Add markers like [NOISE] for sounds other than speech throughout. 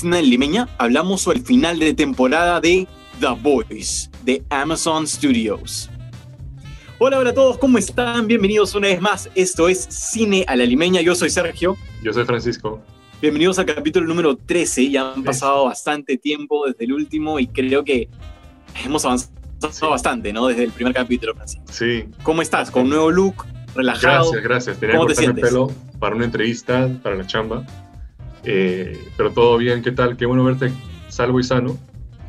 Cine Limeña hablamos sobre el final de temporada de The Boys de Amazon Studios. Hola, hola a todos, ¿cómo están? Bienvenidos una vez más. Esto es Cine a la Limeña. Yo soy Sergio. Yo soy Francisco. Bienvenidos al capítulo número 13. Ya han pasado bastante tiempo desde el último y creo que hemos avanzado bastante, ¿no? Desde el primer capítulo, Francisco. Sí. ¿Cómo estás? ¿Con un nuevo look? ¿Relajado? Gracias, gracias. Tenía que cortarme el pelo para una entrevista, para la chamba. Eh, pero todo bien, ¿qué tal? Qué bueno verte salvo y sano.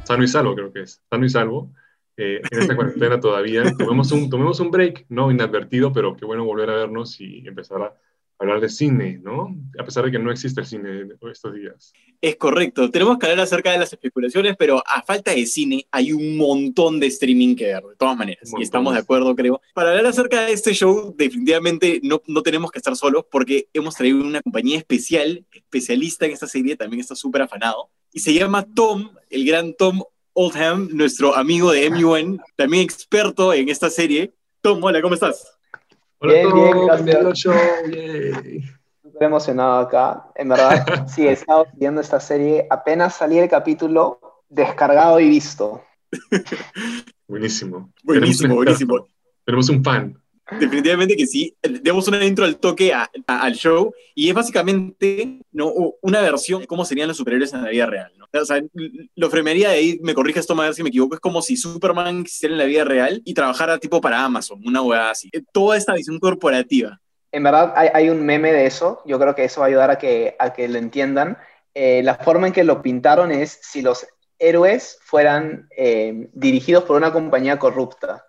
Sano y salvo, creo que es. Sano y salvo. Eh, en esta cuarentena todavía. Tomemos un, tomemos un break, no inadvertido, pero qué bueno volver a vernos y empezar a hablar de cine, ¿no? A pesar de que no existe el cine estos días. Es correcto. Tenemos que hablar acerca de las especulaciones, pero a falta de cine hay un montón de streaming que ver, de todas maneras. Y estamos de acuerdo, creo. Para hablar acerca de este show, definitivamente no, no tenemos que estar solos porque hemos traído una compañía especial, especialista en esta serie, también está súper afanado. Y se llama Tom, el gran Tom Oldham, nuestro amigo de MUN, también experto en esta serie. Tom, hola, ¿cómo estás? Bien, bien, gracias. Estoy emocionado acá. En verdad, [LAUGHS] sí, he estado viendo esta serie. Apenas salí el capítulo, descargado y visto. Buenísimo. [LAUGHS] Buenísimo, buenísimo. Tenemos un [LAUGHS] fan. Definitivamente que sí. Demos una intro al toque al show y es básicamente ¿no? una versión de cómo serían los superhéroes en la vida real. ¿no? O sea, lo fremería de ahí, me corrige esto, a ver si me equivoco, es como si Superman existiera en la vida real y trabajara tipo para Amazon, una hueá así. Toda esta visión corporativa. En verdad hay, hay, un meme de eso, yo creo que eso va a ayudar a que, a que lo entiendan. Eh, la forma en que lo pintaron es si los héroes fueran eh, dirigidos por una compañía corrupta.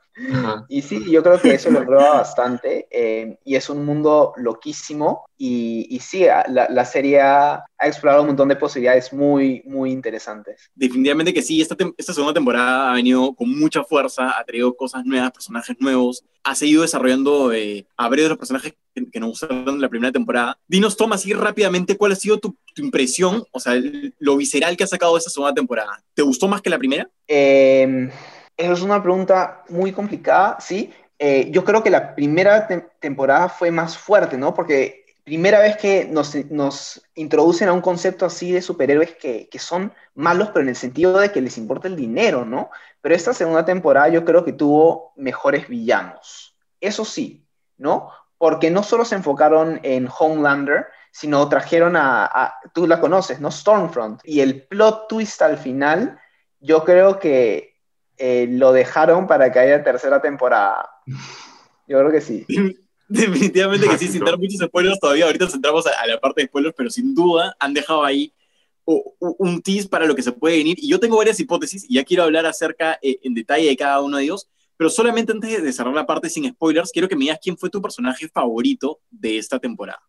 Y sí, yo creo que eso lo prueba bastante eh, y es un mundo loquísimo y, y sí, la, la, serie ha, explorado un montón de posibilidades muy, muy interesantes. Definitivamente que sí, esta, esta segunda temporada ha venido con mucha fuerza, ha traído cosas nuevas, personajes nuevos, ha seguido desarrollando eh, a varios de los personajes que, que, nos gustaron la primera temporada. Dinos, Tom, así rápidamente, ¿cuál ha sido tu, tu impresión, o sea, el, lo visceral que ha sacado esta segunda temporada? ¿Te gustó más que la primera? Eh esa es una pregunta muy complicada, ¿sí? Eh, yo creo que la primera te temporada fue más fuerte, ¿no? Porque primera vez que nos, nos introducen a un concepto así de superhéroes que, que, son malos, pero en el sentido de que les importa el dinero, ¿no? Pero esta segunda temporada yo creo que tuvo mejores villanos. Eso sí, ¿no? Porque no solo se enfocaron en Homelander, sino trajeron a, a tú la conoces, ¿no? Stormfront. Y el plot twist al final, yo creo que eh, lo dejaron para que haya tercera temporada. Yo creo que sí. [LAUGHS] Definitivamente que sí, sin dar muchos spoilers todavía. Ahorita centramos a, a, la parte de spoilers, pero sin duda han dejado ahí un tease para lo que se puede venir. Y yo tengo varias hipótesis y ya quiero hablar acerca eh, en detalle de cada uno de ellos. Pero solamente antes de cerrar la parte sin spoilers, quiero que me digas quién fue tu personaje favorito de esta temporada.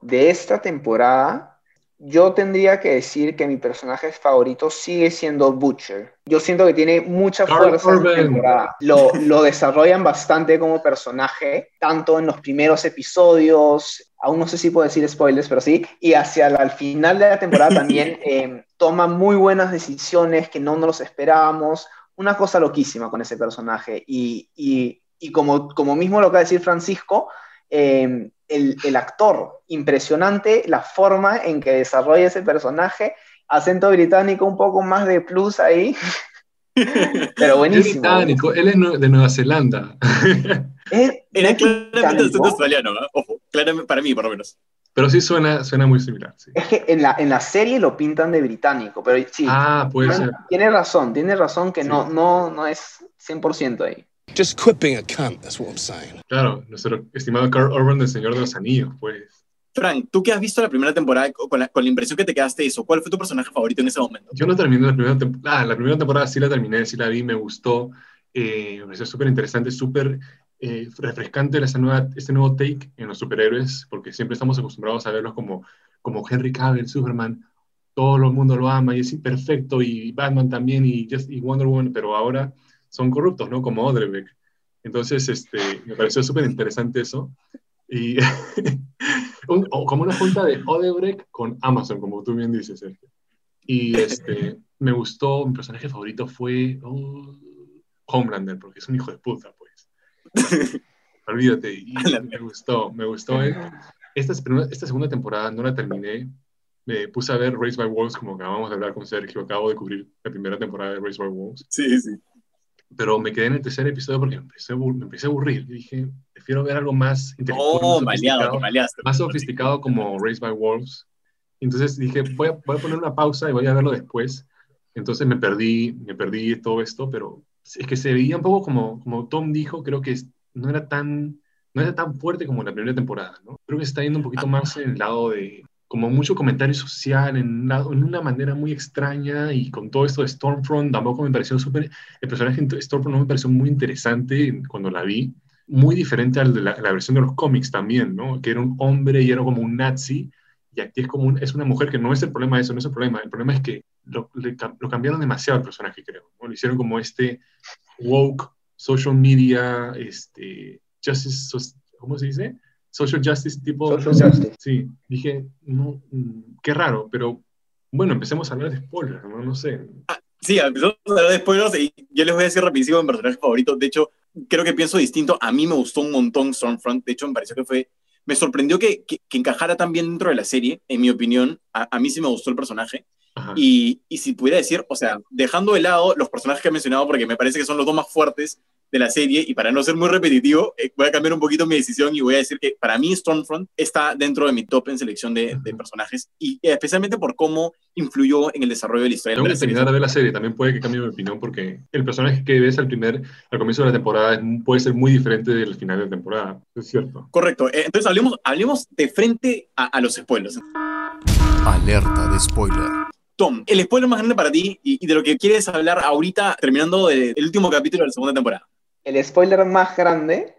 De esta temporada, yo tendría que decir que mi personaje favorito sigue siendo Butcher. Yo siento que tiene mucha fuerza en temporada. Lo, lo desarrollan bastante como personaje, tanto en los primeros episodios, aún no sé si puedo decir spoilers, pero sí, y hacia el, al final de la temporada también [LAUGHS] eh, toma muy buenas decisiones que no nos esperábamos. Una cosa loquísima con ese personaje. Y, y, y como, como mismo lo que va a decir Francisco, eh, el, el, actor, impresionante la forma en que desarrolla ese personaje, acento británico un poco más de plus ahí, [LAUGHS] pero buenísimo. Británico, él es de Nueva Zelanda. Es, Era claramente acento australiano, ¿no? Ojo, claramente, para mí por lo menos. Pero sí suena, suena muy similar. Sí. Es que en la, en la serie lo pintan de británico, pero sí. Ah, puede tiene, ser. Tiene razón, tiene razón que sí. no, no, no es 100% ahí. Just quit being a cunt, that's what I'm saying. Claro, nuestro estimado Carl Urban del Señor de los Anillos, pues. Frank, tú que has visto la primera temporada, con la, con la impresión que te quedaste de eso, ¿cuál fue tu personaje favorito en ese momento? Yo no terminé la primera temporada. Ah, la primera temporada sí la terminé, sí la vi, me gustó. Eh, me pareció súper interesante, súper eh, refrescante esta nueva, este nuevo take en los superhéroes, porque siempre estamos acostumbrados a verlos como, como Henry Cavill, Superman, todo el mundo lo ama y es perfecto, y Batman también, y, just, y Wonder Woman, pero ahora son corruptos, ¿no? Como Odebrecht. Entonces, este, me pareció súper interesante eso. Y [LAUGHS] un, como una junta de Odebrecht con Amazon, como tú bien dices, Sergio. Y este, me gustó, mi personaje favorito fue oh, Homelander, porque es un hijo de puta, pues. Olvídate, y [LAUGHS] me gustó, me gustó. Esta, esta segunda temporada no la terminé, me puse a ver Race by Wolves, como acabamos de hablar con Sergio, acabo de cubrir la primera temporada de Race by Wolves. Sí, sí. Pero me quedé en el tercer episodio porque me empecé, me empecé a aburrir. Dije, prefiero ver algo más intelectual, oh, más, sofisticado, más sofisticado como Race by Wolves. Entonces dije, voy a, voy a, poner una pausa y voy a verlo después. Entonces me perdí, me perdí todo esto, pero es que se veía un poco como, como Tom dijo, creo que no era tan no era tan fuerte como la primera temporada, ¿no? Creo que se está yendo un poquito ah. más en el lado de, como mucho comentario social, en, en una manera muy extraña, y con todo esto de Stormfront, tampoco me pareció súper, el personaje de Stormfront no me pareció muy interesante cuando la vi, muy diferente al de la, versión de los cómics también, ¿no? Que era un hombre y era como un nazi, y aquí es como es una mujer que no es el problema de eso, no es el problema, el problema es que lo, lo cambiaron demasiado el personaje, creo, ¿no? Lo hicieron como este woke, social media, este, justice, ¿cómo se dice? Social justice tipo. Social justice. Sí, dije, no, mm, qué raro, pero bueno, empecemos a hablar de spoilers, no, no sé. Ah, sí, empezamos a hablar de spoilers y yo les voy a decir rapidísimo mi personaje favorito. De hecho, creo que pienso distinto. A mí me gustó un montón Stormfront. De hecho, me pareció que fue. Me sorprendió que, que, encajara tan bien dentro de la serie, en mi opinión. A, a mí sí me gustó el personaje. Y, y, si pudiera decir, o sea, dejando de lado los personajes que he mencionado, porque me parece que son los dos más fuertes de la serie y para no ser muy repetitivo, eh, voy a cambiar un poquito mi decisión y voy a decir que para mí Stormfront está dentro de mi top en selección de, personajes y especialmente por cómo influyó en el desarrollo de la historia. Tengo que terminar de ver la serie, también puede que cambie mi opinión porque el personaje que ves al primer, al comienzo de la temporada puede ser muy diferente del final de la temporada, es cierto. Correcto, eh, entonces hablemos, hablemos de frente a, los spoilers. Alerta de spoiler. Tom, el spoiler más grande para ti y, de lo que quieres hablar ahorita terminando el último capítulo de la segunda temporada el spoiler más grande,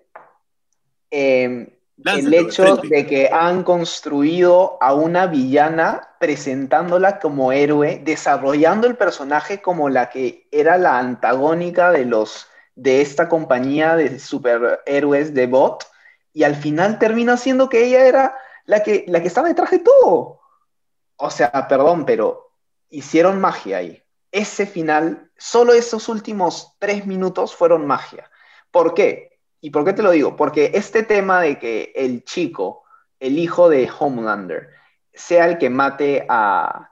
em, el hecho de que han construido a una villana presentándola como héroe, desarrollando el personaje como la que era la antagónica de los de esta compañía de superhéroes de bot y al final termina siendo que ella era la que, la que estaba detrás de todo. O sea, perdón, pero hicieron magia ahí. Ese final, solo esos últimos tres minutos fueron magia. ¿Por qué? ¿Y por qué te lo digo? Porque este tema de que el chico, el hijo de Homelander, sea el que mate a,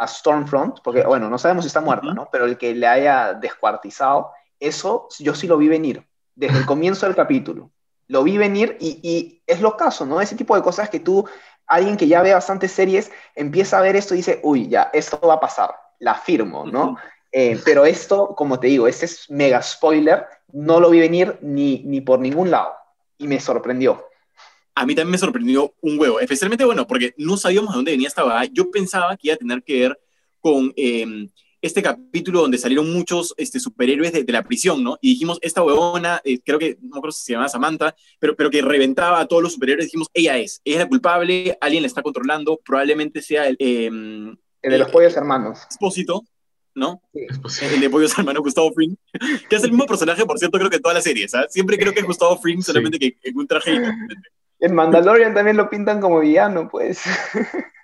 Stormfront, porque bueno, no sabemos si está muerto, ¿no? Pero el que le haya descuartizado, eso yo sí lo vi venir, desde el comienzo del capítulo. Lo vi venir y, es lo caso, ¿no? Ese tipo de cosas que tú, alguien que ya ve bastantes series, empieza a ver esto y dice, uy, ya, esto va a pasar, la firmo, ¿no? Eh, pero esto, como te digo, este es mega spoiler, no lo vi venir ni, ni por ningún lado y me sorprendió. A mí también me sorprendió un huevo, especialmente, bueno, porque no sabíamos de dónde venía esta vaga. Yo pensaba que iba a tener que ver con em, este capítulo donde salieron muchos este, superhéroes de, la prisión, ¿no? Y dijimos, esta huevona, eh, creo que, no creo si se llamaba Samantha, pero, pero que reventaba a todos los superhéroes, dijimos, ella es, ella es la culpable, alguien la está controlando, probablemente sea el... Em, el de los pollos hermanos. Expósito, ¿no? El de Pollos Hermanos, Gustavo Fring, que es el mismo personaje, por cierto, creo que en todas las series, ¿sabes? Siempre creo que es Gustavo Fring, solamente que en un traje En Mandalorian también lo pintan como villano, pues. [LAUGHS]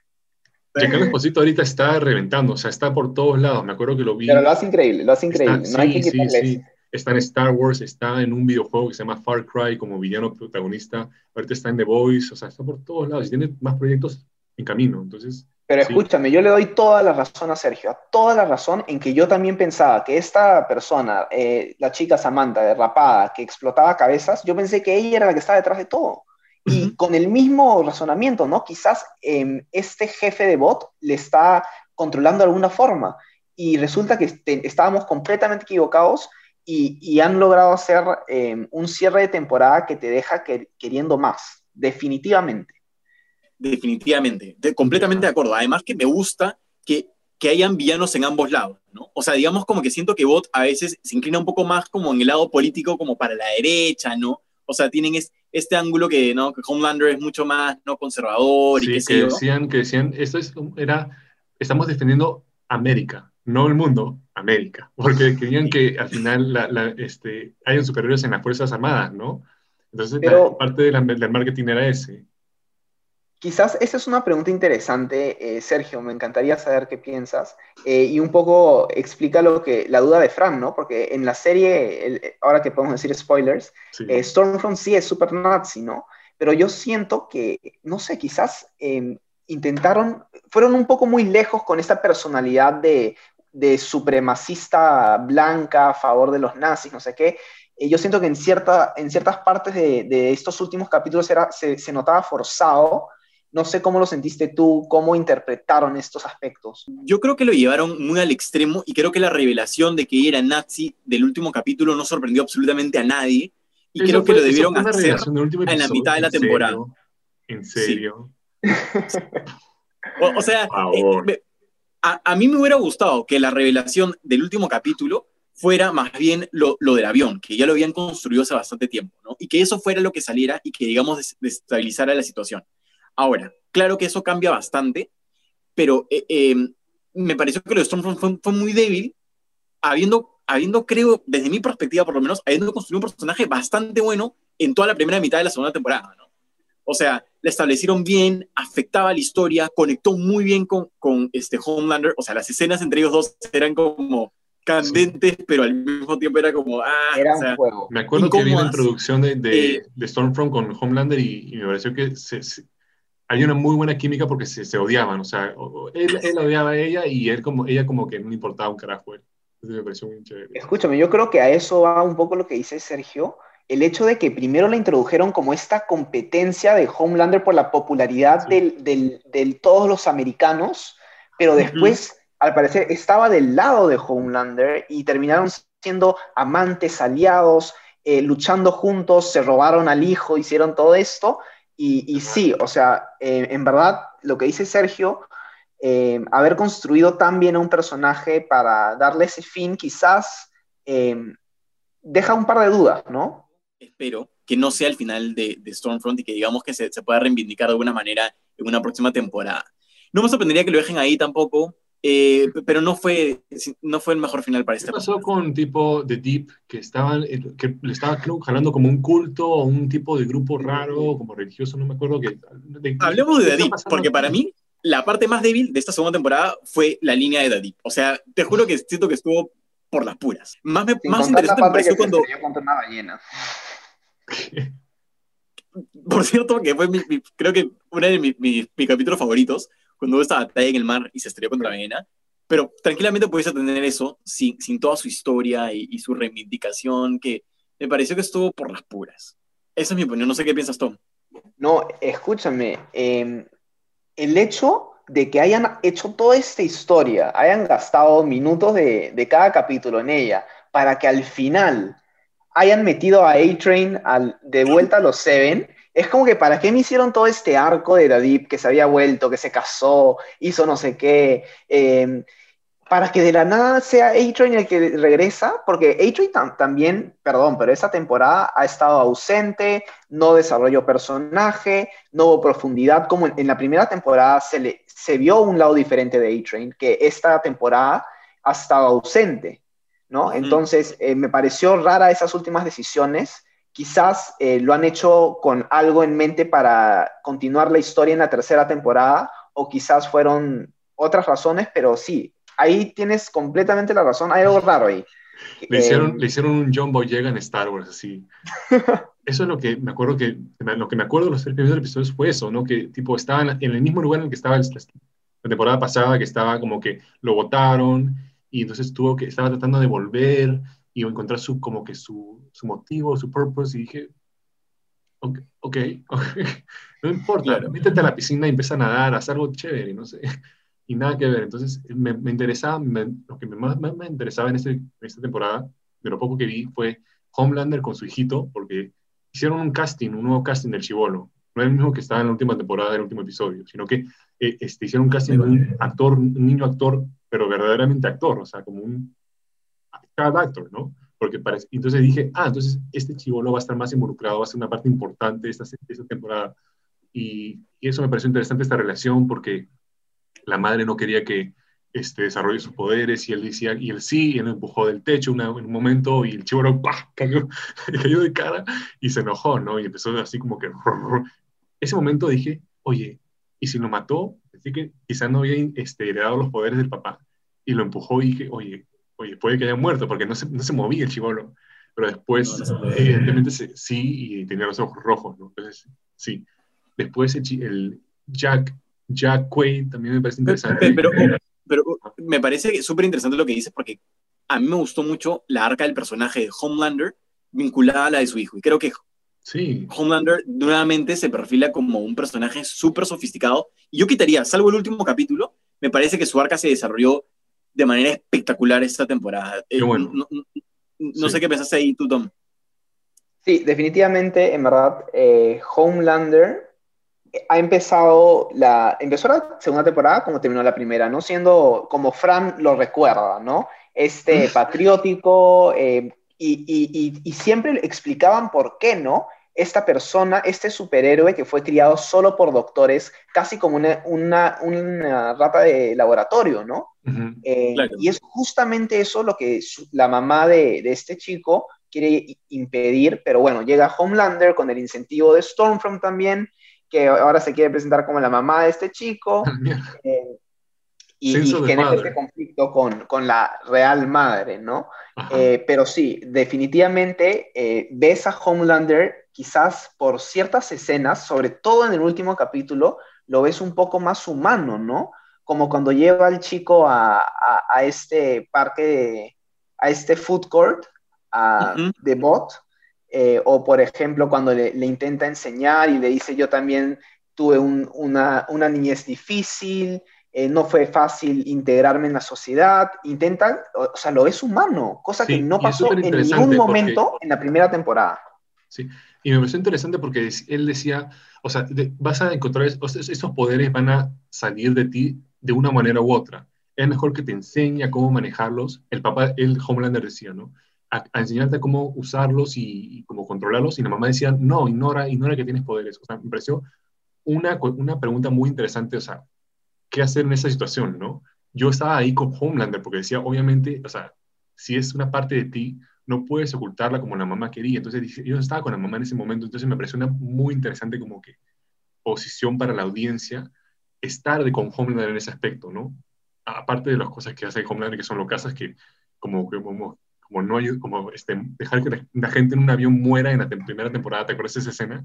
Giancarlo Esposito ahorita está reventando, o sea, está por todos lados. Me acuerdo que lo vi. Pero lo hace increíble, lo hace increíble. no hay que sí, sí. Está en Star Wars, está en un videojuego que se llama Far Cry como villano protagonista. Ahorita está en The Voice, o sea, está por todos lados y tiene más proyectos en camino. Entonces, pero escúchame, yo le doy toda la razón a Sergio, toda la razón en que yo también pensaba que esta persona, eh, la chica Samantha, derrapada, que explotaba cabezas, yo pensé que ella era la que estaba detrás de todo. Y con el mismo razonamiento, ¿no? Quizás em, este jefe de bot le está controlando de alguna forma. Y resulta que este, estábamos completamente equivocados y, han logrado hacer em, un cierre de temporada que te deja queriendo más, definitivamente definitivamente, completamente de acuerdo. Además que me gusta que, que hayan villanos en ambos lados, ¿no? O sea, digamos como que siento que Bot a veces se inclina un poco más como en el lado político, como para la derecha, ¿no? O sea, tienen este ángulo que, ¿no? Que Homelander es mucho más, ¿no? Conservador y que decían, que decían, esto es, era, estamos defendiendo América, no el mundo, América, [LAUGHS] porque querían que al final la, este, hayan superiores en las Fuerzas Armadas, ¿no? Entonces, parte del marketing era ese. Quizás esa es una pregunta interesante, eh, Sergio, me encantaría saber qué piensas eh, y un poco explica lo que, la duda de Fran, ¿no? Porque en la serie, ahora que podemos decir spoilers, eh, Stormfront sí es super nazi, ¿no? Pero yo siento que, no sé, quizás em, intentaron, fueron un poco muy lejos con esta personalidad de, de supremacista blanca a favor de los nazis, no sé qué. Eh, yo siento que en, cierta, en ciertas partes de, de estos últimos capítulos era, se, se, notaba forzado. No sé cómo lo sentiste tú, cómo interpretaron estos aspectos. Yo creo que lo llevaron muy al extremo y creo que la revelación de que era nazi del último capítulo no sorprendió absolutamente a nadie. Y eso creo fue, que lo debieron hacer en la mitad de la temporada. ¿En serio? Sí. [LAUGHS] o, o, sea, eh, a, a, mí me hubiera gustado que la revelación del último capítulo fuera más bien lo, lo, del avión, que ya lo habían construido hace bastante tiempo, ¿no? Y que eso fuera lo que saliera y que, digamos, desestabilizara la situación. Ahora, claro que eso cambia bastante, pero eh, eh, me pareció que lo de Stormfront fue, fue, muy débil, habiendo, habiendo, creo, desde mi perspectiva por lo menos, habiendo construido un personaje bastante bueno en toda la primera mitad de la segunda temporada, ¿no? O sea, la establecieron bien, afectaba la historia, conectó muy bien con, con este Homelander, o sea, las escenas entre ellos dos eran como candentes, sí. pero al mismo tiempo era como, ah, era o sea, un juego. Me acuerdo que vi la introducción de, de, eh, de Stormfront con Homelander y, y, me pareció que se, se, hay una muy buena química porque se, se odiaban, o sea, él, él, odiaba a ella y él como, ella como que no le importaba un carajo. Él. Entonces me pareció muy chévere. Escúchame, yo creo que a eso va un poco lo que dice Sergio, el hecho de que primero la introdujeron como esta competencia de Homelander por la popularidad sí. del, del, del, todos los americanos, pero después... Uh -huh al parecer estaba del lado de Homelander y terminaron siendo amantes, aliados, eh, luchando juntos, se robaron al hijo, hicieron todo esto. Y, sí, o sea, eh, en verdad, lo que dice Sergio, eh, haber construido tan bien a un personaje para darle ese fin, quizás deja un par de dudas, ¿no? Espero que no sea el final de, de Stormfront y que digamos que se, se pueda reivindicar de alguna manera en una próxima temporada. No me sorprendería que lo dejen ahí tampoco, eh, pero no fue, no fue el mejor final para este ¿Qué pasó con tipo The Deep, que, estaban, que le estaba creo, jalando como un culto o un tipo de grupo raro, como religioso, no me acuerdo? Que, de, Hablemos de The Deep, porque para mí la parte más débil de esta segunda temporada fue la línea de The Deep. O sea, te juro que siento que estuvo por las puras. Más, me, más interesante me pareció cuando... Una ballena. [LAUGHS] Por cierto, que fue mi, mi, creo que uno de mis, mis, mis capítulos favoritos, cuando hubo esta batalla en el mar y se estrelló contra la ballena, pero tranquilamente pudiese tener eso sin, sin toda su historia y, y, su reivindicación, que me pareció que estuvo por las puras. Esa es mi opinión, no sé qué piensas, Tom. No, escúchame, eh, el hecho de que hayan hecho toda esta historia, hayan gastado minutos de, de cada capítulo en ella, para que al final hayan metido a A-Train de vuelta a los Seven, es como que para qué me hicieron todo este arco de Dadip que se había vuelto, que se casó, hizo no sé qué, eh, para que de la nada sea A-Train el que regresa, porque A-Train tam también, perdón, pero esa temporada ha estado ausente, no desarrolló personaje, no hubo profundidad, como en, en la primera temporada se, le, se vio un lado diferente de A-Train, que esta temporada ha estado ausente, ¿no? Entonces, eh, me pareció rara esas últimas decisiones, quizás eh, lo han hecho con algo en mente para continuar la historia en la tercera temporada, o quizás fueron otras razones, pero sí, ahí tienes completamente la razón, hay algo raro ahí. [LAUGHS] Le hicieron, eh, le hicieron un John Boyega en Star Wars, así. [LAUGHS] eso es lo que me acuerdo que, lo que me acuerdo de los tres primeros episodios fue eso, ¿no? Que tipo estaban en el mismo lugar en el que estaba la temporada pasada, que estaba como que lo votaron y entonces tuvo que, estaba tratando de volver y encontrar su, como que su, su motivo, su purpose, y dije, ok, okay, okay. [LAUGHS] no importa, claro. métete a la piscina y empieza a nadar, haz algo chévere, no sé, [LAUGHS] y nada que ver. Entonces, me, me interesaba, me, lo que más, más, me interesaba en, este, en esta temporada, de lo poco que vi, fue Homelander con su hijito, porque hicieron un casting, un nuevo casting del Chivolo. No es el mismo que estaba en la última temporada del último episodio, sino que eh, este, hicieron un casting de un actor, un niño actor, pero verdaderamente actor, o sea, como un child actor, ¿no? Porque parece, entonces dije, ah, entonces este chivolo va a estar más involucrado, va a ser una parte importante esta, esta temporada. Y, y, eso me pareció interesante, esta relación, porque la madre no quería que este, desarrolle sus poderes y él decía, y él sí, y él lo empujó del techo en un momento y el chivolo [LAUGHS] cayó, cayó de cara y se enojó, ¿no? Y empezó así como que... [LAUGHS] Ese momento dije, oye, ¿y si lo mató? Así que quizás no había este, heredado los poderes del papá y lo empujó y dije, oye, oye, puede que haya muerto porque no se, no se movía el chivolo. Pero después, no, no evidentemente, se, sí, y tenía los ojos rojos, ¿no? Entonces, sí. Después el, el Jack, Jack Quaid también me parece interesante. Pero, pero, me parece súper interesante lo que dices porque a mí me gustó mucho la arca del personaje de Homelander vinculada a la de su hijo. Y creo que sí. Homelander nuevamente se perfila como un personaje súper sofisticado. Y yo quitaría, salvo el último capítulo, me parece que su arca se desarrolló de manera espectacular esta temporada. Qué bueno. No, sé qué pensaste ahí tú, Tom. Sí, definitivamente, en verdad, eh, Homelander ha empezado la, empezó la segunda temporada como terminó la primera, ¿no? Siendo como Fran lo recuerda, ¿no? Este patriótico eh, y, y, siempre explicaban por qué, ¿no? Esta persona, este superhéroe que fue criado solo por doctores, casi como una, una, una rata de laboratorio, ¿no? Eh, y es justamente eso lo que la mamá de, de este chico quiere impedir, pero bueno, llega Homelander con el incentivo de Stormfront también, que ahora se quiere presentar como la mamá de este chico, eh, y, y genera este conflicto con, con, la real madre, ¿no? Eh, pero sí, definitivamente eh, ves a Homelander quizás por ciertas escenas, sobre todo en el último capítulo, lo ves un poco más humano, ¿no? Como cuando lleva al chico a, a, este parque, a este food court, de bot, eh, o por ejemplo cuando le, intenta enseñar y le dice yo también tuve una, una, niñez difícil, eh, no fue fácil integrarme en la sociedad, intenta, o, sea, lo es humano, cosa que no pasó en ningún momento en la primera temporada. Sí, y me pareció interesante porque él decía, o sea, vas a encontrar, esos poderes van a salir de ti de una manera u otra. Es mejor que te enseñe cómo manejarlos. El papá, el Homelander decía, ¿no? a, enseñarte cómo usarlos y, cómo controlarlos. Y la mamá decía, no, ignora, ignora que tienes poderes. O sea, me pareció una, una pregunta muy interesante, o sea, ¿qué hacer en esa situación, no? Yo estaba ahí con Homelander porque decía, obviamente, o sea, si es una parte de ti, no puedes ocultarla como la mamá quería. Entonces yo estaba con la mamá en ese momento, entonces me pareció una muy interesante como que posición para la audiencia estar de con Homelander en ese aspecto, ¿no? Aparte de las cosas que hace Homelander, que son lo casas que como, como como no hay, como este, dejar que la, gente en un avión muera en la primera temporada, ¿te acuerdas esa escena?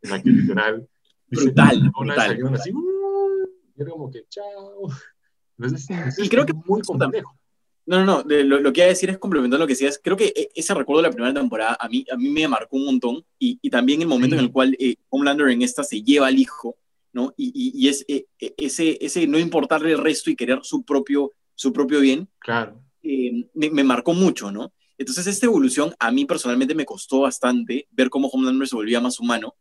En la que literal... brutal, brutal. Así, uh", era como que, chao. Entonces, [LAUGHS] y creo que muy complejo. No, no, no, lo, lo, que iba a decir es complementar lo que decías. Creo que e, ese recuerdo de la primera temporada a mí, a mí me marcó un montón y, y también el momento en el cual eh, Homelander en esta se lleva al hijo, ¿no? Y, y, y es eh, e, ese, ese no importarle el resto y querer su propio, su propio bien. Claro. Eh, me, marcó mucho, ¿no? Entonces esta evolución a mí personalmente me costó bastante ver cómo Homelander se volvía más humano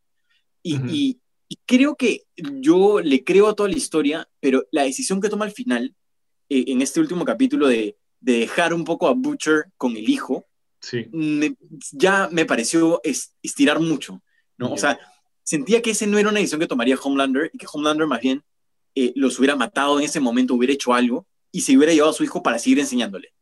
y, creo que yo le creo a toda la historia, pero la decisión que toma al final, eh, en este último capítulo de, dejar un poco a Butcher con el hijo, sí. ya me pareció estirar mucho, ¿no? O sea, sentía que ese no era una decisión que tomaría Homelander y que Homelander más bien eh, los hubiera matado en ese momento, hubiera hecho algo y se hubiera llevado a su hijo para seguir enseñándole.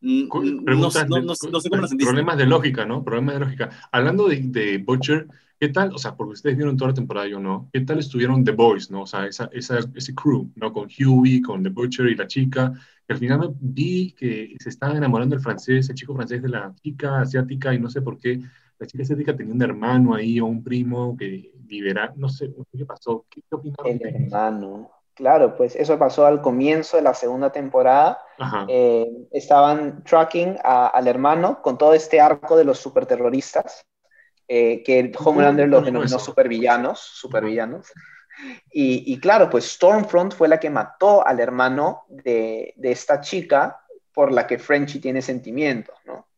Mm, mm, no, sé cómo lo sentiste. Problemas de lógica, ¿no? Problemas de lógica. Hablando de, de, Butcher, ¿qué tal? O sea, porque ustedes vieron toda la temporada, yo no. ¿Qué tal estuvieron The Boys, no? O sea, esa, esa, ese crew, ¿no? Con Huey, con The Butcher y la chica. Que al final me vi que se estaban enamorando el francés, el chico francés de la chica asiática, y no sé por qué. La chica asiática tenía un hermano ahí o un primo que libera, no sé, qué pasó. ¿Qué, qué opinaron? El hermano. Claro, pues eso pasó al comienzo de la segunda temporada. Eh, estaban tracking al hermano con todo este arco de los superterroristas, eh, que Homelander los denominó supervillanos, supervillanos. Y, y, claro, pues Stormfront fue la que mató al hermano de, de esta chica por la que Frenchy tiene sentimientos, ¿no?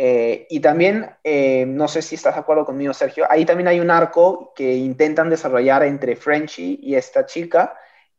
Eh, y también, eh, no sé si estás de acuerdo conmigo, Sergio, ahí también hay un arco que intentan desarrollar entre Frenchy y esta chica,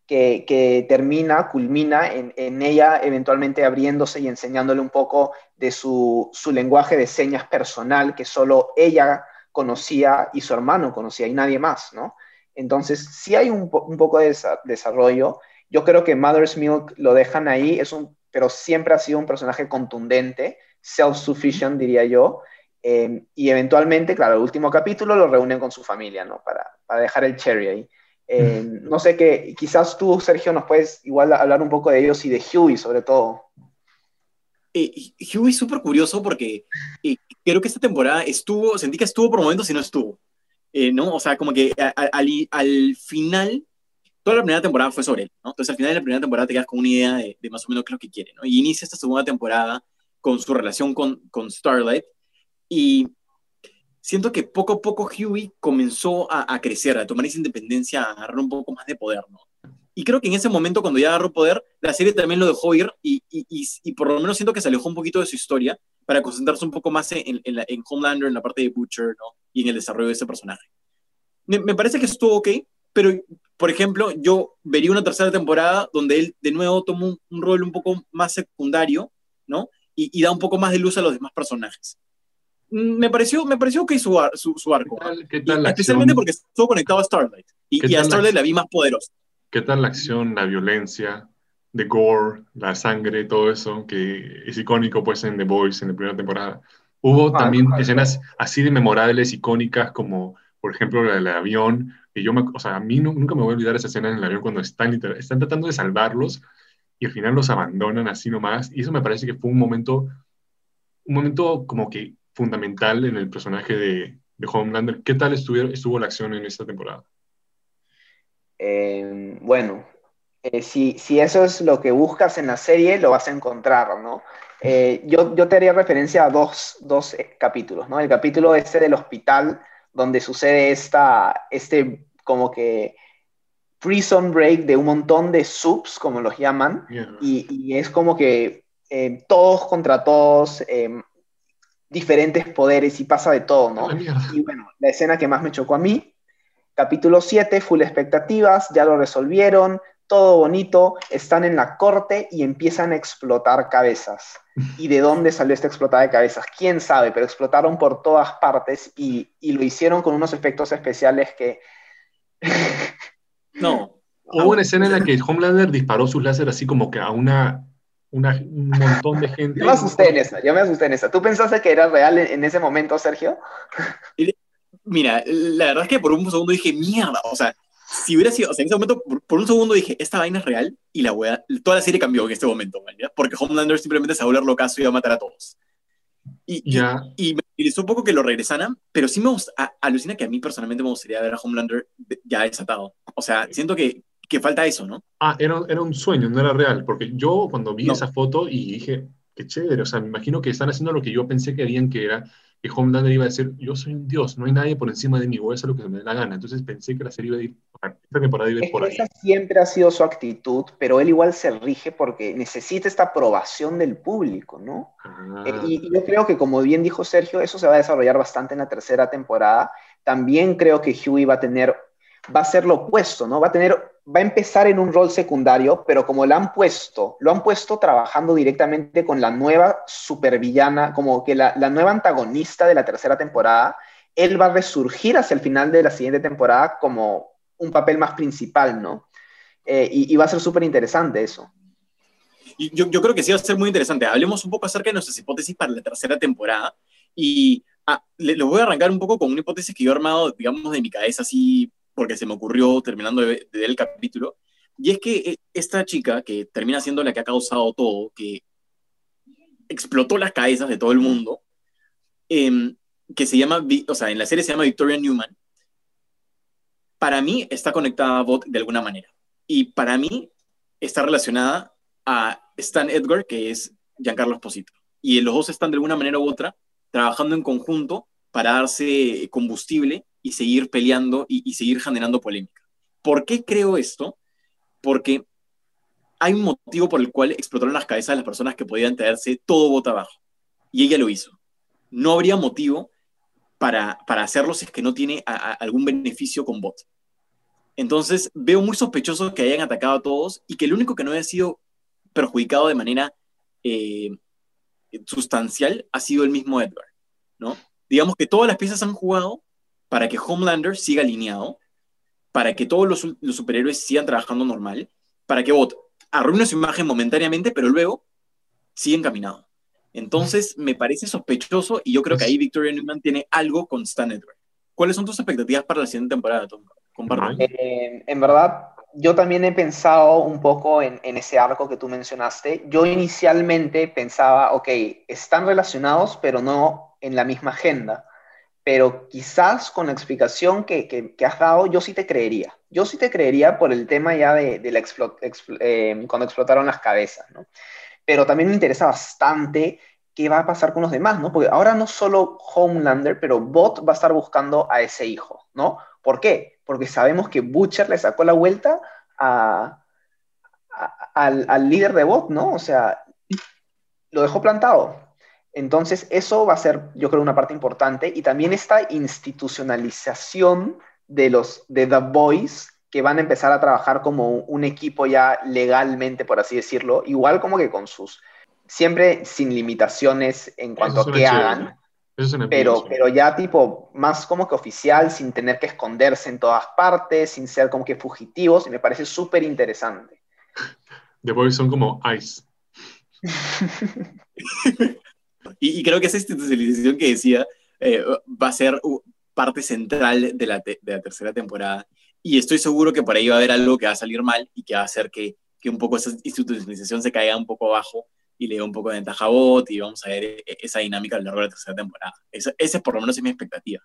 que, termina, culmina en, ella eventualmente abriéndose y enseñándole un poco de su, lenguaje de señas personal que solo ella conocía y su hermano conocía y nadie más, ¿no? Entonces, sí hay un, poco de desarrollo. Yo creo que Mother's Milk lo dejan ahí, es un, pero siempre ha sido un personaje contundente, self-sufficient, diría yo. Eh, y eventualmente, claro, el último capítulo lo reúnen con su familia, ¿no? Para, para dejar el cherry ahí. Eh, no sé qué, quizás tú, Sergio, nos puedes igual hablar un poco de ellos y de Huey sobre todo. Eh, Huey es súper curioso porque eh, creo que esta temporada estuvo, sentí que estuvo por momentos y no estuvo. ¿no? O sea, como que al, al final toda la primera temporada fue sobre él, ¿no? Entonces al final de la primera temporada te quedas con una idea de, más o menos qué es lo que quiere, ¿no? Y inicia esta segunda temporada con su relación con, con Starlight y siento que poco a poco Huey comenzó a, a, crecer, a tomar esa independencia, a agarrar un poco más de poder, ¿no? Y creo que en ese momento, cuando ya agarró poder, la serie también lo dejó ir y, y, y, por lo menos siento que se alejó un poquito de su historia para concentrarse un poco más en, en, en Homelander, en la parte de Butcher, ¿no? Y en el desarrollo de ese personaje. Me, me parece que estuvo ok, pero, por ejemplo, yo vería una tercera temporada donde él de nuevo toma un, rol un poco más secundario, ¿no? Y, da un poco más de luz a los demás personajes. Mm, me pareció, me pareció que su, su, su arco. ¿Qué tal, especialmente porque estuvo conectado a Starlight. Y, a Starlight la, vi más poderosa. ¿Qué tal la acción, la violencia, de gore, la sangre, todo eso, que es icónico pues en The Boys en la primera temporada? Hubo ah, también escenas así de memorables, icónicas, como por ejemplo la del avión, que yo, me, o sea, a mí nunca me voy a olvidar esa escena en el avión cuando están, están tratando de salvarlos y al final los abandonan así nomás. Y eso me parece que fue un momento, un momento como que fundamental en el personaje de, de Homelander. ¿Qué tal estuvo, estuvo la acción en esta temporada? Eh, bueno, eh, si, si, eso es lo que buscas en la serie, lo vas a encontrar, ¿no? Eh, yo, yo te haría referencia a dos, dos capítulos, ¿no? El capítulo este del hospital donde sucede esta, este como que prison break de un montón de subs, como los llaman, y, es como que eh, todos contra todos, em, diferentes poderes y pasa de todo, ¿no? Y bueno, la escena que más me chocó a mí, capítulo 7, full expectativas, ya lo resolvieron, todo bonito, están en la corte y empiezan a explotar cabezas. ¿Y de dónde salió esta explotada de cabezas? ¿Quién sabe? Pero explotaron por todas partes y, lo hicieron con unos efectos especiales que... [LAUGHS] no. Hubo una escena en la que Homelander disparó sus láser así como que a una, un montón de gente. Yo me asusté en esa, yo me asusté en esa. ¿Tú pensaste que era real en, ese momento, Sergio? Mira, la verdad es que por un segundo dije, mierda, o sea, si hubiera sido, o sea, en ese momento, por, un segundo dije, esta vaina es real, y la wea, toda la serie cambió en este momento, ¿verdad? porque Homelander simplemente se va a volver locazo y iba a matar a todos. Y, y, me interesó un poco que lo regresaran, pero sí me gusta, alucina que a mí personalmente me gustaría ver a Homelander ya desatado. O sea, siento que, que falta eso, ¿no? Ah, era, era un sueño, no era real, porque yo cuando vi esa foto y dije, qué chévere, o sea, me imagino que están haciendo lo que yo pensé que harían que era que Homelander iba a decir, yo soy un dios, no hay nadie por encima de mí, voy a hacer lo que se me dé la gana. Entonces pensé que la serie iba a ir, esta temporada iba a ir por ahí. Esa siempre ha sido su actitud, pero él igual se rige porque necesita esta aprobación del público, ¿no? Ah. Eh, y, yo creo que, como bien dijo Sergio, eso se va a desarrollar bastante en la tercera temporada. También creo que Huey va a tener, va a ser lo opuesto, ¿no? Va a tener va a empezar en un rol secundario, pero como lo han puesto, lo han puesto trabajando directamente con la nueva supervillana, como que la, nueva antagonista de la tercera temporada, él va a resurgir hacia el final de la siguiente temporada como un papel más principal, ¿no? Eh, y, va a ser súper interesante eso. Y yo, creo que sí va a ser muy interesante. Hablemos un poco acerca de nuestras hipótesis para la tercera temporada. Y ah, le, voy a arrancar un poco con una hipótesis que yo he armado, digamos, de mi cabeza así porque se me ocurrió terminando de, ver el capítulo, y es que eh, esta chica, que termina siendo la que ha causado todo, que explotó las cabezas de todo el mundo, em, que se llama, o sea, en la serie se llama Victoria Newman, para mí está conectada a Bot de alguna manera. Y para mí está relacionada a Stan Edgar, que es Giancarlo Esposito. Y los dos están de alguna manera u otra trabajando en conjunto para darse combustible y seguir peleando y, seguir generando polémica. ¿Por qué creo esto? Porque hay un motivo por el cual explotaron las cabezas de las personas que podían traerse todo voto abajo. Y ella lo hizo. No habría motivo para, para hacerlo si es que no tiene algún beneficio con bot. Entonces veo muy sospechoso que hayan atacado a todos y que el único que no haya sido perjudicado de manera eh, sustancial ha sido el mismo Edgar, ¿no? Digamos que todas las piezas han jugado para que Homelander siga alineado, para que todos los, superhéroes sigan trabajando normal, para que Bot arruine su imagen momentáneamente, pero luego siga encaminado. Entonces, me parece sospechoso y yo creo que ahí Victoria Newman tiene algo con Stan Edward. ¿Cuáles son tus expectativas para la siguiente temporada, Tom? Eh, en verdad, yo también he pensado un poco en, en, ese arco que tú mencionaste. Yo inicialmente pensaba, ok, están relacionados, pero no en la misma agenda pero quizás con la explicación que, que, has dado, yo sí te creería. Yo sí te creería por el tema ya de, la eh, cuando explotaron las cabezas, ¿no? Pero también me interesa bastante qué va a pasar con los demás, ¿no? Porque ahora no solo Homelander, pero Bot va a estar buscando a ese hijo, ¿no? ¿Por qué? Porque sabemos que Butcher le sacó la vuelta a, al, al líder de Bot, ¿no? O sea, lo dejó plantado. Entonces, eso va a ser, yo creo, una parte importante. Y también esta institucionalización de los de The Boys, que van a empezar a trabajar como un equipo ya legalmente, por así decirlo, igual como que con sus, siempre sin limitaciones en cuanto a qué hagan. pero, pero ya tipo más como que oficial, sin tener que esconderse en todas partes, sin ser como que fugitivos, y me parece súper interesante. The Boys son como Ice. [LAUGHS] Y, creo que esa institucionalización que decía eh, va a ser parte central de la, de la, tercera temporada. Y estoy seguro que por ahí va a haber algo que va a salir mal y que va a hacer que, que un poco esa institucionalización se caiga un poco abajo y le dé un poco de ventaja a Bot y vamos a ver e, esa dinámica a lo largo de la tercera temporada. Esa, es por lo menos es mi expectativa.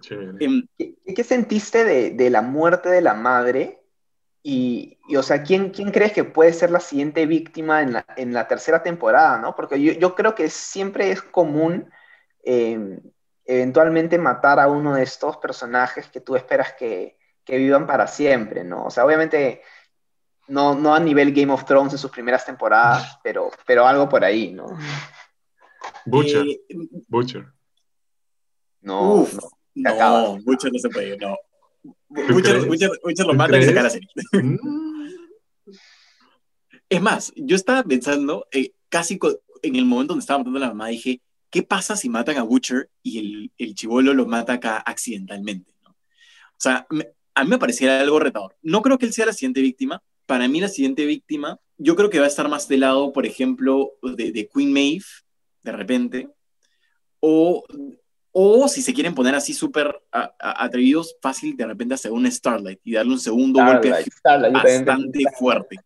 Qué, em, ¿Qué, sentiste de, de, la muerte de la madre y, o sea, ¿quién, ¿quién crees que puede ser la siguiente víctima en la, en la tercera temporada, no? Porque yo, yo, creo que siempre es común eh, eventualmente matar a uno de estos personajes que tú esperas que, que, vivan para siempre, ¿no? O sea, obviamente no, no a nivel Game of Thrones en sus primeras temporadas, pero, pero algo por ahí, ¿no? Butcher. Eh, Butcher. No, no, no, Butcher no se puede, no. Muchos, lo matan y se cara Es más, yo estaba pensando, eh, casi en el momento donde estaba matando a la mamá, dije, ¿qué pasa si matan a Butcher y el, el chivolo lo mata acá accidentalmente? O sea, a mí me pareciera algo retador. No creo que él sea la siguiente víctima. Para mí, la siguiente víctima, yo creo que va a estar más del lado, por ejemplo, de, de Queen Maeve, de repente, o o si se quieren poner así súper atrevidos, fácil de repente hacer un Starlight y darle un segundo golpe bastante fuerte.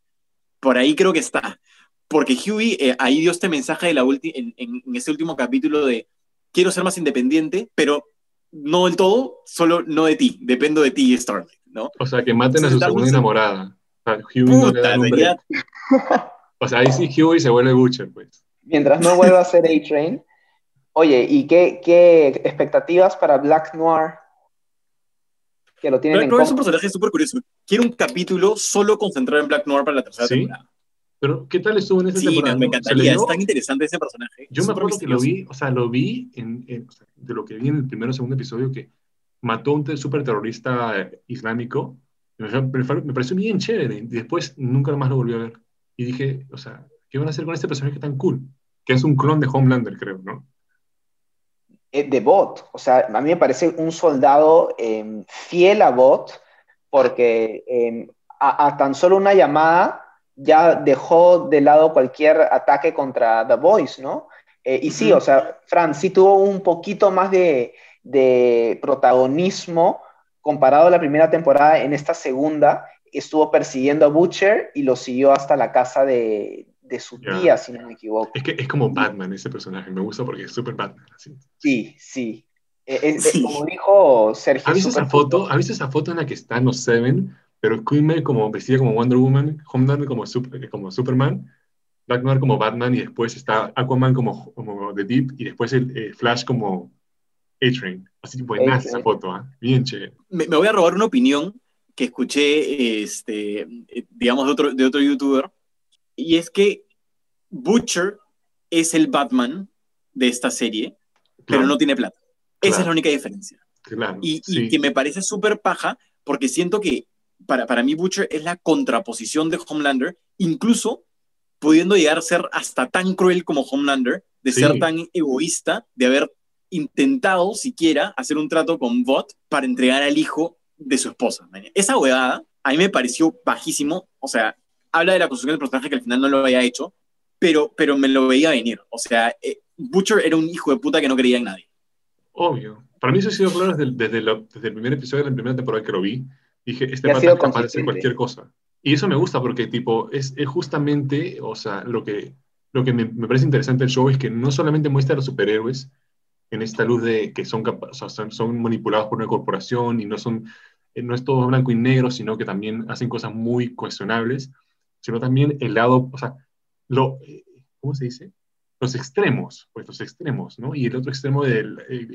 Por ahí creo que está. Porque Huey eh, ahí dio este mensaje de la en, en, en este último capítulo de quiero ser más independiente, pero no del todo, solo no de ti, dependo de ti, Starlight, ¿no? O sea, que maten a su segunda enamorada. O sea, Huey no le da un O sea, ahí sí Huey se vuelve Butcher, pues. Mientras no vuelva a ser A-Train, Oye, ¿y qué, qué, expectativas para Black Noir? Que lo tienen Black Noir es un personaje súper curioso. Quiero un capítulo solo concentrado en Black Noir para la tercera temporada. Pero, ¿qué tal estuvo en esa sí, temporada? me encantaría, es tan interesante ese personaje. Yo me acuerdo que lo vi, o sea, lo vi en, de lo que vi en el primer o segundo episodio, que mató a un super terrorista islámico. Me, me, pareció bien chévere. Y después nunca más lo volví a ver. Y dije, o sea, ¿qué van a hacer con este personaje tan cool? Que es un clon de Homelander, creo, ¿no? Eh, de Bot. O sea, a mí me parece un soldado em, fiel a Bot, porque em, a, tan solo una llamada ya dejó de lado cualquier ataque contra The Boys, ¿no? Eh, y sí, o sea, Fran sí tuvo un poquito más de, de, protagonismo comparado a la primera temporada en esta segunda. Estuvo persiguiendo a Butcher y lo siguió hasta la casa de, de su tía, si no me equivoco. Es que es como Batman ese personaje, me gusta porque es súper Batman. Sí, sí. E, como dijo Sergio. ¿Has visto, esa foto, ¿Has visto esa foto en la que están los Seven, pero Queen como vestida como Wonder Woman, Homelander como, super, como Superman, Black Noir como Batman y después está Aquaman como, como The Deep y después el eh, Flash como A-Train. Así buena esa foto, ¿eh? bien chévere. Me, me, voy a robar una opinión que escuché, este, eh, digamos, de otro, de otro youtuber y es que Butcher es el Batman de esta serie, pero no tiene plata. Esa es la única diferencia. y, que me parece súper paja, porque siento que para, para mí Butcher es la contraposición de Homelander, incluso pudiendo llegar a ser hasta tan cruel como Homelander, de ser tan egoísta, de haber intentado siquiera hacer un trato con Bot para entregar al hijo de su esposa. Esa huevada a mí me pareció bajísimo, o sea, habla de la construcción del personaje que al final no lo había hecho, pero, pero me lo veía venir. O sea, eh, Butcher era un hijo de puta que no creía en nadie. Obvio. Para mí eso ha sido claro desde, desde, desde, el primer episodio de la primera temporada que lo vi. Dije, este pata es capaz de hacer cualquier cosa. Y eso me gusta porque, tipo, es, es justamente, o sea, lo que, lo que me, me, parece interesante del show es que no solamente muestra a los superhéroes en esta luz de que son, son, son manipulados por una corporación y no son eh, no es todo blanco y negro, sino que también hacen cosas muy cuestionables, sino también el lado, o sea, lo, eh, ¿cómo se dice? Los extremos, pues los extremos, ¿no? Y el otro extremo de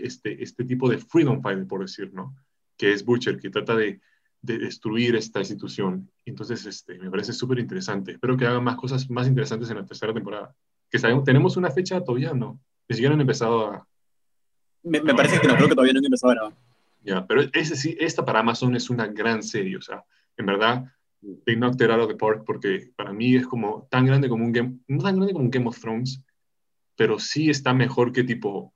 este, este tipo de freedom fighter, por decir, ¿no? Que es Butcher, que trata de, de destruir esta institución. Entonces, este, me parece súper interesante. Espero que hagan más cosas más interesantes en la tercera temporada. Que sabemos, tenemos una fecha todavía, ¿no? Ni siquiera han empezado a... Me, me parece que no, creo que todavía no han empezado a grabar. Ya, pero ese sí, esta para Amazon es una gran serie, o sea, en verdad, they knocked it out of the park porque para mí es como tan grande como un Game, no tan grande como un Game of Thrones, pero sí está mejor que tipo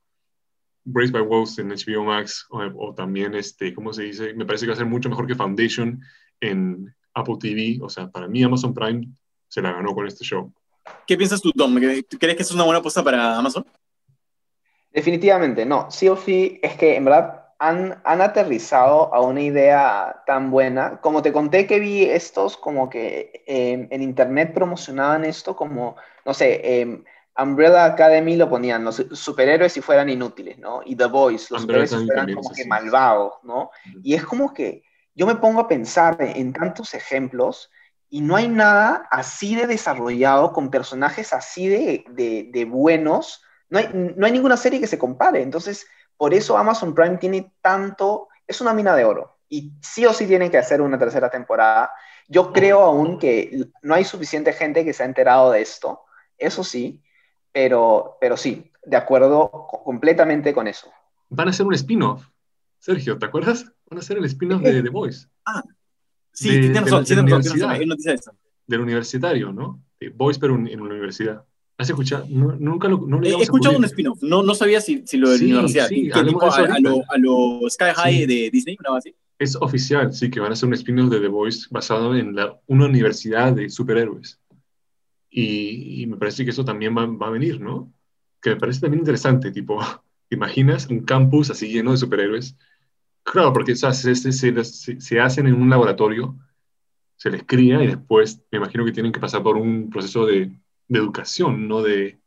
Brace by Wolves en HBO Max o, también, este, ¿cómo se dice? Me parece que va a ser mucho mejor que Foundation en Apple TV, o sea, para mí Amazon Prime se la ganó con este show. ¿Qué piensas tú, Tom? ¿Crees que es una buena apuesta para Amazon? Definitivamente, no. Sí o sí, es que en verdad han, aterrizado a una idea tan buena. Como te conté que vi estos, como que em, en internet promocionaban esto como, no sé, em, Umbrella Academy lo ponían, los superhéroes si fueran inútiles, ¿no? Y The Boys, los superhéroes si fueran como que malvados, ¿no? Y es como que yo me pongo a pensar en tantos ejemplos y no hay nada así de desarrollado con personajes así de, de, buenos. No hay, no hay ninguna serie que se compare. Entonces, por eso Amazon Prime tiene tanto, es una mina de oro. Y sí o sí tienen que hacer una tercera temporada. Yo creo aún que no hay suficiente gente que se ha enterado de esto, eso sí, pero, pero sí, de acuerdo completamente con eso. Van a hacer un spin-off. Sergio, ¿te acuerdas? Van a hacer el spin-off de The Voice. Ah, sí, tiene razón, tiene razón. Del universitario, ¿no? De Voice, pero en la universidad. ¿Has escuchado? nunca lo, no He escuchado un spin-off, no, no sabía si, si lo de la universidad. Sí, a, lo, Sky High de Disney, ¿no? así? Es oficial, sí, que van a hacer un spin-off de The Voice basado en la, una universidad de superhéroes. Y, y, me parece que eso también va, va, a venir, ¿no? Que me parece también interesante, tipo, [LAUGHS] ¿te imaginas un campus así lleno de superhéroes? Claro, porque o sea, se, se, se, se hacen en un laboratorio, se les cría y después me imagino que tienen que pasar por un proceso de de educación, no de...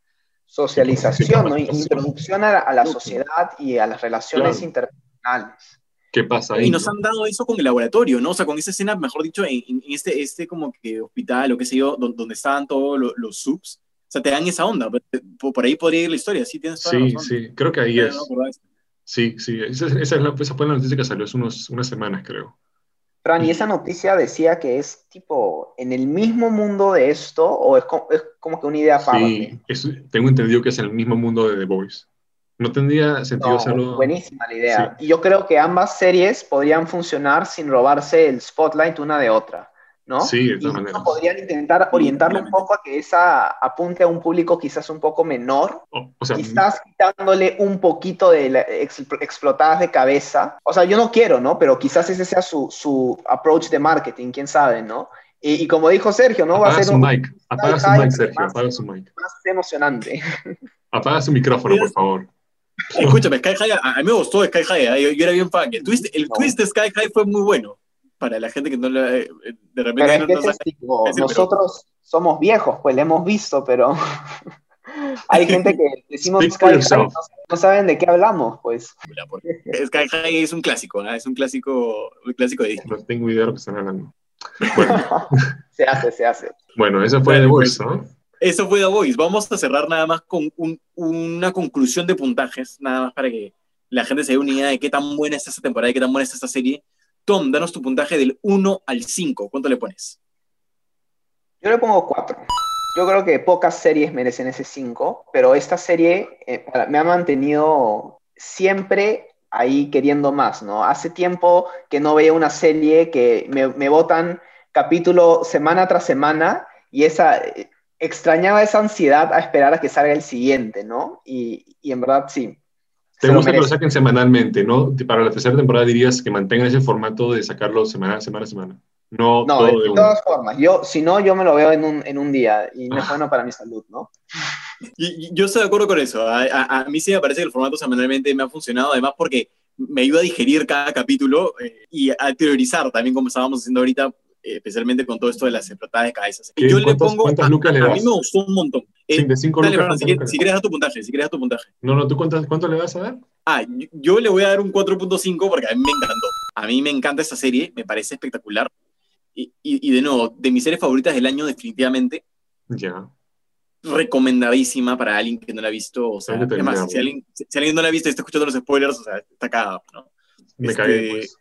Socialización, ¿no? Introducción a la, sociedad y a las relaciones internacionales. ¿Qué pasa ahí? Y nos han dado eso con el laboratorio, ¿no? O sea, con esa escena, mejor dicho, en, este, este como que hospital o qué sé yo, donde, estaban todos los, subs. O sea, te dan esa onda. Por, ahí podría ir la historia, sí, tienes toda Sí, sí, creo que ahí es. sí, sí, esa, esa, esa, fue la noticia que salió hace unos, unas semanas, creo. Fran, y esa noticia decía que es tipo en el mismo mundo de esto o es como, es como que una idea aparte. Sí, tengo entendido que es en el mismo mundo de The Voice. No tendría sentido hacerlo. Buenísima la idea. Y yo creo que ambas series podrían funcionar sin robarse el spotlight una de otra. ¿No? Sí, de todas maneras. Podrían intentar orientarlo un poco a que esa apunte a un público quizás un poco menor, o, sea, quizás quitándole un poquito de explotadas de cabeza. O sea, yo no quiero, ¿no? Pero quizás ese sea su, su approach de marketing, quién sabe, ¿no? Y, como dijo Sergio, ¿no? Va a ser su un, mic, apaga su mic, Sergio, apaga su mic. Más emocionante. [LAUGHS] Apaga su micrófono, por favor. Escúchame, Sky High, a mí me gustó Sky High, ¿eh? yo, era bien fan. El twist, el twist de Sky High fue muy bueno para la gente que no le, eh, de repente no, nosotros somos viejos, pues le hemos visto, pero [LAUGHS] hay gente que decimos Sky High, no, saben de qué hablamos, pues. Sky High es un clásico, ¿no? es un clásico, un clásico de Disney. No tengo idea de lo que están hablando. [LAUGHS] se hace, se hace. Bueno, eso fue The Voice, ¿no? Eso fue The Voice. Vamos a cerrar nada más con un, una conclusión de puntajes, nada más para que la gente se dé una idea de qué tan buena es esta temporada y qué tan buena es esta serie. Tom, danos tu puntaje del 1 al 5. ¿Cuánto le pones? Yo le pongo 4. Yo creo que pocas series merecen ese 5, pero esta serie eh, me ha mantenido siempre ahí queriendo más, ¿no? Hace tiempo que no veía una serie que me, me botan capítulo semana tras semana y esa eh, extrañaba esa ansiedad a esperar a que salga el siguiente, ¿no? Y, y en verdad sí, te gusta que lo saquen semanalmente, ¿no? Para la tercera temporada dirías que mantengan ese formato de sacarlo semana, semana a semana. No, no de, todas formas. Yo, si no, yo me lo veo en un, en un día y no es ah. bueno para mi salud, ¿no? Y, yo estoy de acuerdo con eso. A, a, mí sí me parece que el formato semanalmente me ha funcionado, además porque me ayuda a digerir cada capítulo eh, y a teorizar también, como estábamos haciendo ahorita, especialmente con todo esto de las explotadas de cabezas. Yo le pongo, ¿cuántas lucas le das? A mí me gustó un montón. Sí, de cinco dale, lucas, Fran, si, ¿cuántas quieres, si quieres dar tu puntaje, si quieres dar tu puntaje. No, no, ¿tú cuántas- cuánto le vas a dar? Ah, yo, yo le voy a dar un 4.5 porque a mí me encantó. A mí me encanta esta serie, me parece espectacular. Y, y, y de nuevo, de mis series favoritas del año, definitivamente, Ya. recomendadísima para alguien que no la ha visto. O sea, además, alguien, si alguien no la ha visto y está escuchando los spoilers, o sea, está cagado, ¿no? Me Este, cagué, pues.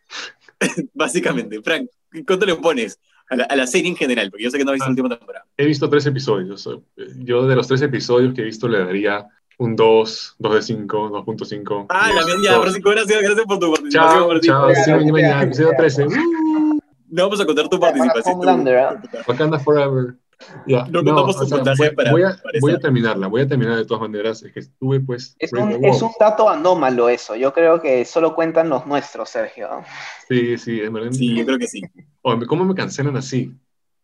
[LAUGHS] Básicamente, Frank, ¿cuánto le pones a la, a la serie en general? Porque yo sé que no has visto Ah. la última temporada. He visto tres episodios. Yo de los tres episodios que he visto le daría un 2, 2 de 5, 2.5. Ah, la mía, dos. Francisco, gracias, gracias por tu participación. Chao, Francisco. chao. Sí, mañana, episodio claro. 13. Uh, No vamos a contar tu participación. Wakanda Forever. Ya, No contamos tu puntaje voy, para- voy a, para voy a terminarla, voy a terminar de todas maneras. Es que estuve, pues. Es un, es un dato anómalo eso. Yo creo que solo cuentan los nuestros, Sergio. Sí, sí, en verdad. Sí, yo creo que sí. Oye, ¿Cómo me cancelan así?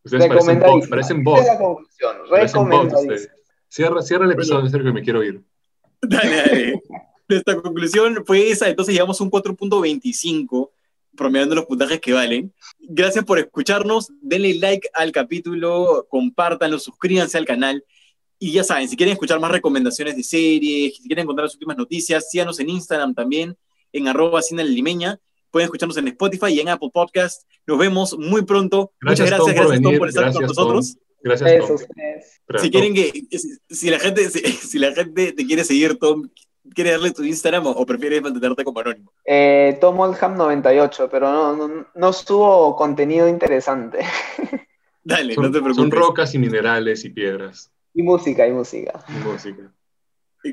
Ustedes parecen bots. Parecen bots. es la conclusión. Parecen bots. Cierra, cierra el episodio, Sergio, me quiero ir. [LAUGHS] Dale, dale. Nuestra conclusión fue esa, entonces llegamos a un 4.25, promediando los puntajes que valen. Gracias por escucharnos, denle like al capítulo, compártanlo, suscríbanse al canal. Y ya saben, si quieren escuchar más recomendaciones de series, si quieren encontrar las últimas noticias, síganos en Instagram también, en arroba limeña. Pueden escucharnos en Spotify y en Apple Podcast. Nos vemos muy pronto. Gracias, Muchas Tom, gracias, por gracias Tom, por estar con Gracias, Tom. nosotros. Gracias, Eso, Tom. Espera, Si Tom. quieren que, si, si la gente, si, si la gente te quiere seguir, Tom, ¿quieres darle tu Instagram o, o prefieres mantenerte como anónimo? Eh, Tom Oldham 98, pero no, no, no estuvo contenido interesante. [LAUGHS] Dale, Son, no te son preocupes. rocas y minerales y piedras Y música, y música. y música.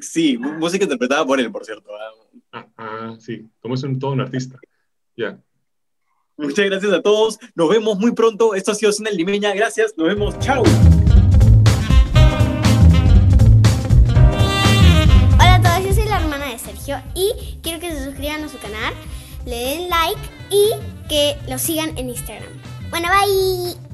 Sí, música interpretada por él, por cierto. ah. Ah, ah, sí. Como es un, todo un artista. Ya. Muchas gracias a todos. Nos vemos muy pronto. Esto ha sido Cine Limeña. Gracias. Nos vemos. Chao. Y quiero que se suscriban a su canal, le den like y que lo sigan en Instagram. Bueno, bye.